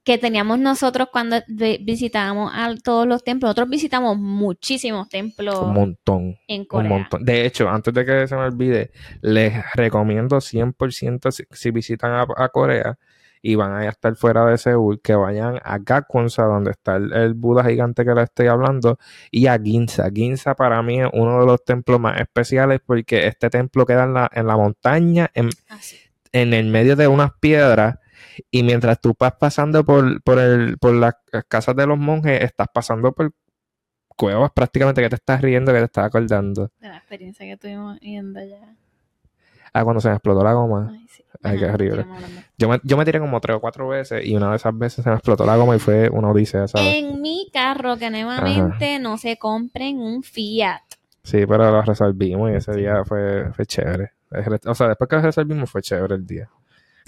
S2: que teníamos nosotros cuando vi- visitábamos a todos los templos. Nosotros visitamos muchísimos templos
S1: Un montón.
S2: en
S1: Un
S2: Corea.
S1: montón. De hecho, antes de que se me olvide, les recomiendo 100% si, si visitan a, a Corea y van a estar fuera de Seúl, que vayan a Gakwansa, donde está el, el Buda gigante que les estoy hablando, y a Ginza. Ginza para mí es uno de los templos más especiales porque este templo queda en la, en la montaña, en,
S2: Así.
S1: en el medio de unas piedras. Y mientras tú vas pasando por, por, el, por las casas de los monjes, estás pasando por cuevas prácticamente que te estás riendo, que te estás acordando.
S2: De la experiencia que tuvimos yendo allá.
S1: Ah, cuando se me explotó la goma.
S2: Ay, sí.
S1: Ay, qué horrible. Yo me, yo me tiré como tres o cuatro veces y una de esas veces se me explotó la goma y fue una odisea, ¿sabes?
S2: En mi carro, que nuevamente no se compren un Fiat.
S1: Sí, pero lo resolvimos y ese día fue, fue chévere. O sea, después que lo resolvimos fue chévere el día.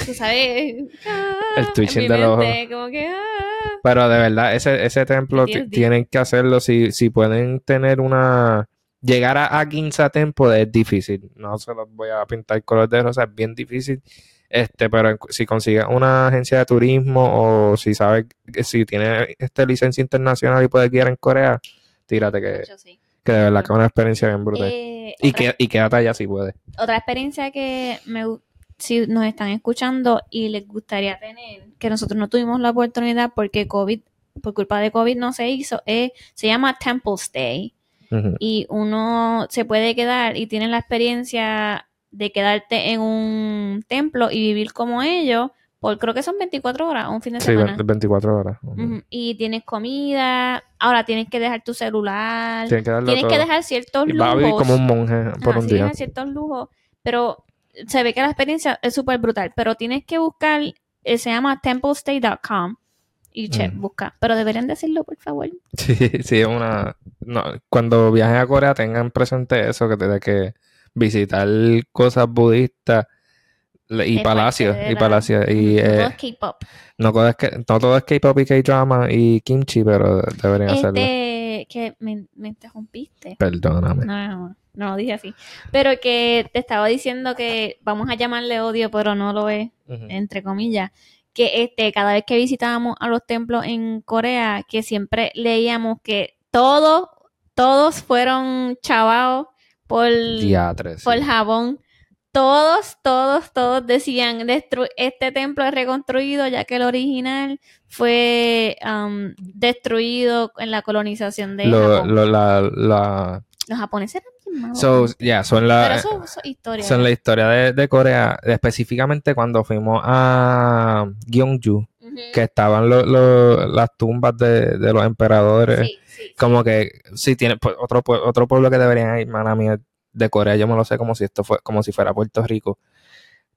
S2: Tú sabes. *laughs* ah,
S1: El twitching ojo.
S2: mente, Como que. ah.
S1: Pero de verdad, ese, ese templo tienen que hacerlo si, si pueden tener una... Llegar a, a Ginza Temple es difícil. No se los voy a pintar color de rosa, es bien difícil. Este, pero en- si consigues una agencia de turismo o si sabes si tiene este licencia internacional y puedes guiar en Corea, tírate que,
S2: sí.
S1: que de verdad que es una experiencia bien brutal.
S2: Eh,
S1: y,
S2: otra,
S1: que, y quédate allá si puedes.
S2: otra experiencia que me si nos están escuchando y les gustaría tener, que nosotros no tuvimos la oportunidad porque COVID, por culpa de COVID no se hizo, es, se llama Temple Stay. Y uno se puede quedar y tiene la experiencia de quedarte en un templo y vivir como ellos por creo que son 24 horas un fin de
S1: Sí,
S2: semana.
S1: 24 horas.
S2: Y tienes comida, ahora tienes que dejar tu celular,
S1: Tienes que
S2: tienes que dejar ciertos
S1: Y vas a
S2: lujos.
S1: vivir como un monje por un
S2: sí,
S1: día.
S2: ciertos lujos, pero se ve que la experiencia es súper brutal, pero tienes que buscar, eh, se llama templestay.com y che,
S1: Mm.
S2: busca, pero deberían decirlo por favor. *laughs*
S1: Sí, sí, es una... No, cuando viajen a Corea tengan presente eso, que de que visitar cosas budistas y palacios, y
S2: la-
S1: palacios, y
S2: no todo
S1: eh,
S2: es K-pop.
S1: no, todo no todo es K-pop y K-drama y kimchi, pero deberían hacerlo.
S2: Este, que me, me interrumpiste.
S1: Perdóname.
S2: No, no, dije así. Pero que te estaba diciendo que vamos a llamarle odio, pero no lo es,
S1: Ujú.
S2: entre comillas. Que este, cada vez que visitábamos a los templos en Corea, que siempre leíamos que todos, todos fueron chavados por,
S1: Diatres, sí.
S2: por Japón. Todos, todos, todos decían, "Destru- este templo es reconstruido ya que el original fue um, destruido en la colonización de
S1: Lo-
S2: Japón.
S1: lo- la, la,
S2: Los japoneses eran
S1: so, yeah, son la,
S2: Pero eso eso es historia.
S1: son la historia de, de Corea, específicamente cuando fuimos a Gyeongju, que estaban lo- lo- las tumbas de, de los emperadores.
S2: Sí, sí, sí.
S1: Como que si tiene pues, otro otro pueblo que deberían ir, mala mía, de Corea, yo me lo sé como si esto fue como si fuera Puerto Rico.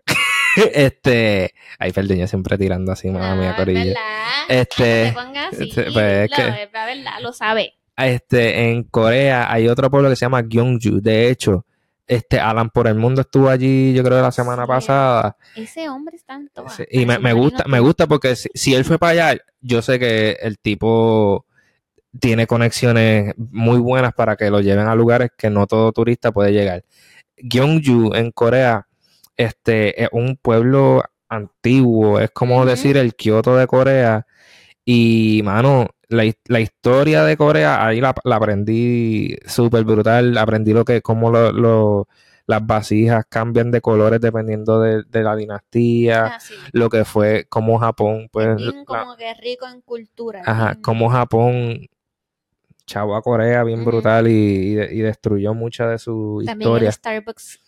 S1: *laughs* este, ay, perdón, yo siempre tirando así, mala
S2: No,
S1: mía,
S2: es
S1: Corilla. Este,
S2: No te así.
S1: este, pues, es
S2: lo-
S1: que-
S2: es verdad, lo sabe.
S1: Este, en Corea hay otro pueblo que se llama Gyeongju. De hecho, este Alan por el mundo estuvo allí, yo creo la semana
S2: Sí.
S1: pasada.
S2: Ese hombre está en.
S1: Sí, y me, me gusta, me gusta porque si, si él fue para allá, yo sé que el tipo tiene conexiones muy buenas para que lo lleven a lugares que no todo turista puede llegar. Gyeongju en Corea, este, es un pueblo antiguo, es como decir el Kioto de Corea. Y, mano, la, la historia de Corea, ahí la, la aprendí súper brutal. Aprendí lo que, cómo lo, lo- las vasijas cambian de colores dependiendo de, de la dinastía
S2: Ah, sí.
S1: lo que fue como Japón, pues,
S2: Bien
S1: la-
S2: como que rico en cultura.
S1: ajá,
S2: bien-
S1: como Japón chavo a Corea bien brutal y, y de- y destruyó mucha de su
S2: También
S1: historia.
S2: el Starbucks.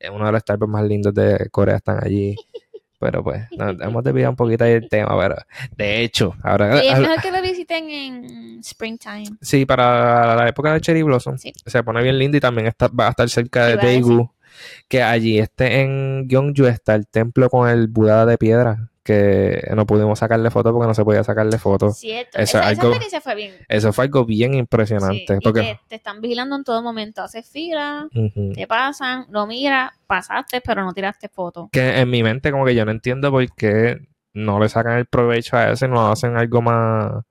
S1: Es uno de los Starbucks más lindos de Corea están allí. *laughs* Pero pues, nos hemos desviado un poquito ahí del tema, pero de hecho, ahora
S2: es mejor que lo visiten en springtime.
S1: sí, para la época de Cherry Blossom
S2: Sí.
S1: se pone bien lindo y también está, va a estar cerca de. Daegu, que allí este en Gyeongju está el templo con el Buda de piedra, que no pudimos sacarle fotos porque no se podía sacarle fotos.
S2: Cierto.
S1: Eso
S2: esa,
S1: es
S2: esa experiencia fue bien.
S1: Eso fue algo bien impresionante.
S2: Sí,
S1: porque,
S2: te, te están vigilando en todo momento. Haces fila, te pasan, lo miras, pasaste, pero no tiraste foto.
S1: que en mi mente como que yo no entiendo por qué no le sacan el provecho a eso y no hacen algo más...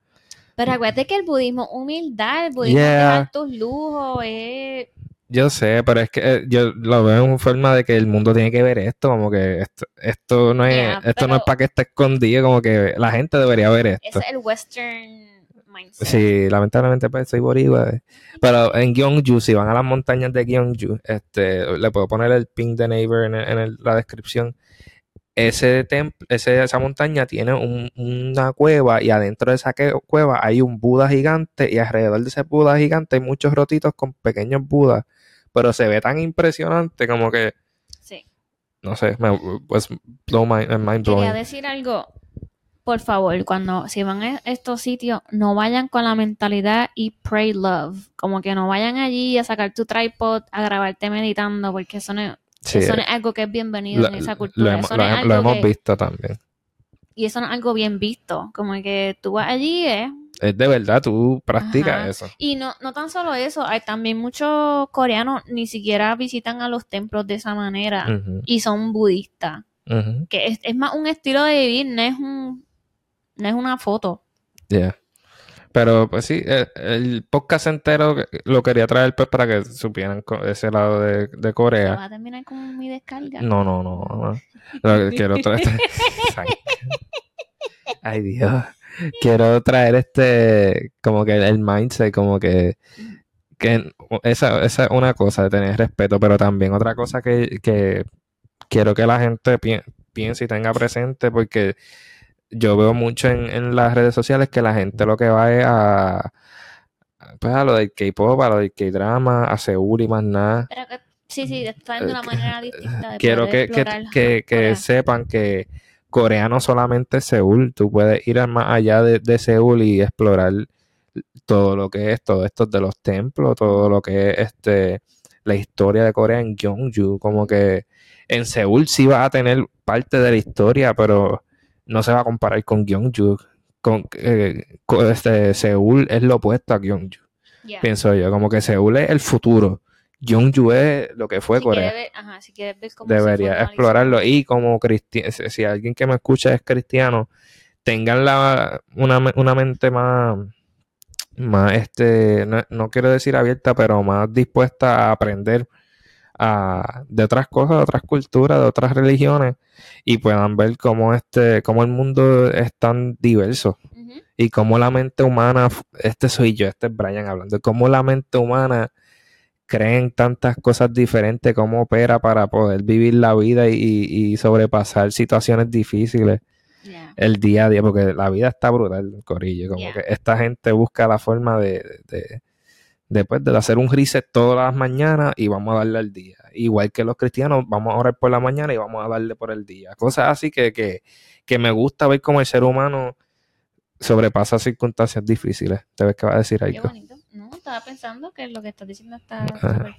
S2: Pero acuérdate que el budismo, humildad, el budismo
S1: Yeah.
S2: es dejar tus lujos, es...
S1: Yo sé, pero es que eh, yo lo veo en forma de que el mundo tiene que ver esto, como que esto, esto no es,
S2: Yeah,
S1: esto no es para que esté escondido, como que la gente debería ver esto.
S2: es el western mindset.
S1: Sí, lamentablemente pues soy boricua. eh. Pero en Gyeongju, si van a las montañas de Gyeongju, este, le puedo poner el ping de neighbor en, el- en el- la descripción. Ese templo, ese, esa montaña tiene un- una cueva y adentro de esa cueva hay un Buda gigante y alrededor de ese Buda gigante hay muchos rotitos con pequeños Budas. Pero se ve tan impresionante como que,
S2: Sí.
S1: no sé, me, pues blow my, mind blowing.
S2: Quería decir algo. Por favor, cuando si van a estos sitios, no vayan con la mentalidad y pray love. Como que no vayan allí a sacar tu tripod, a grabarte meditando, porque eso no es,
S1: Sí,
S2: eso no es algo que es bienvenido en esa
S1: lo
S2: cultura.
S1: hemos,
S2: eso
S1: lo
S2: no
S1: hemos
S2: que-
S1: visto también.
S2: Y eso no es algo bien visto. Como que tú vas allí, ¿eh?
S1: Es de verdad, tú practicas
S2: Ajá.
S1: eso.
S2: Y no, no tan solo eso, hay también muchos coreanos ni siquiera visitan a los templos de esa manera y son budistas. Que es, es más un estilo de vivir, no es un no es una foto.
S1: Yeah. Pero pues sí, el, el podcast entero lo quería traer pues para que supieran ese lado de, de Corea.
S2: va a terminar con mi descarga.
S1: No, no, no. no. Lo que *laughs* quiero traer. *laughs* Ay, Dios. Quiero traer este, como que el mindset, como que, que esa, esa es una cosa de tener respeto, pero también otra cosa que, que quiero que la gente pi- piense y tenga presente, porque yo veo mucho en, en las redes sociales que la gente lo que va es a, pues a lo del K-pop, a lo del K-drama, a Seúl y más nada.
S2: Pero que, sí, sí, está de una manera distinta de
S1: Eh, Quiero que, que, que, sepan que Corea no solamente es Seúl, tú puedes ir más allá de, de Seúl y explorar todo lo que es, todo esto de los templos, todo lo que es este la historia de Corea en Gyeongju, como que en Seúl sí va a tener parte de la historia, pero no se va a comparar con Gyeongju. Con, eh, este, Seúl es lo opuesto a Gyeongju, pienso yo, como que Seúl es el futuro. Gyeongju es lo que fue
S2: si
S1: Corea.
S2: ver, ajá, si quieres ver cómo
S1: debería explorarlo. Y como cristiano si si alguien que me escucha es cristiano tengan la una, una mente más más este no, no quiero decir abierta pero más dispuesta a aprender a- de otras cosas de otras culturas de otras religiones y puedan ver cómo este cómo el mundo es tan diverso. Y cómo la mente humana, este soy yo, este es Brian hablando, cómo la mente humana cree en tantas cosas diferentes, cómo opera para poder vivir la vida y, y sobrepasar situaciones difíciles el día a día, porque la vida está brutal, Corillo, como
S2: Yeah.
S1: que esta gente busca la forma de, de, de, pues, de hacer un reset todas las mañanas y vamos a darle al día. Igual que los cristianos, vamos a orar por la mañana y vamos a darle por el día. Cosas así que, que, que me gusta ver cómo el ser humano sobrepasa circunstancias difíciles. ¿Te ves que va a decir
S2: Qué
S1: algo?
S2: bonito. No, estaba pensando que lo que estás diciendo está súper.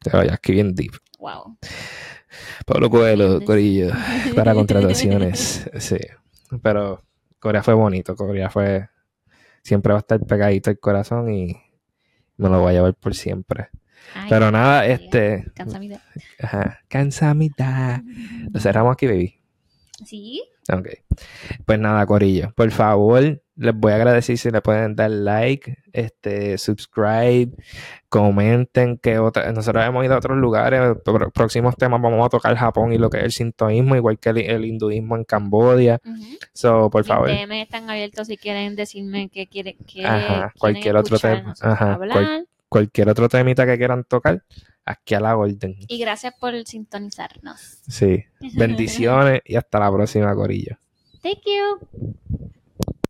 S1: Te vayas aquí bien deep.
S2: Wow.
S1: Pablo Coelho, Corillo, *laughs* para contrataciones. Sí. Pero Corea fue bonito. Corea fue. Siempre va a estar pegadito el corazón y me lo voy a llevar por siempre.
S2: Ay,
S1: Pero nada, este.
S2: Cansamida.
S1: Ajá. Cansamita. Lo cerramos aquí, baby.
S2: Sí.
S1: Ok. Pues nada, Corillo. Por favor, les voy a agradecer si le pueden dar like, este, subscribe, comenten que otra, nosotros hemos ido a otros lugares. Próximos temas vamos a tocar Japón y lo que es el sintoísmo, igual que el, el hinduismo en Cambodia. So, por
S2: Mis
S1: favor.
S2: DM están abiertos si quieren decirme que quieren que
S1: Ajá, cualquier otro tema. Ajá. Cualquier otro temita que quieran tocar, aquí a la orden.
S2: Y gracias por sintonizarnos.
S1: Sí. *laughs* Bendiciones y hasta la próxima, Corillo.
S2: Thank you.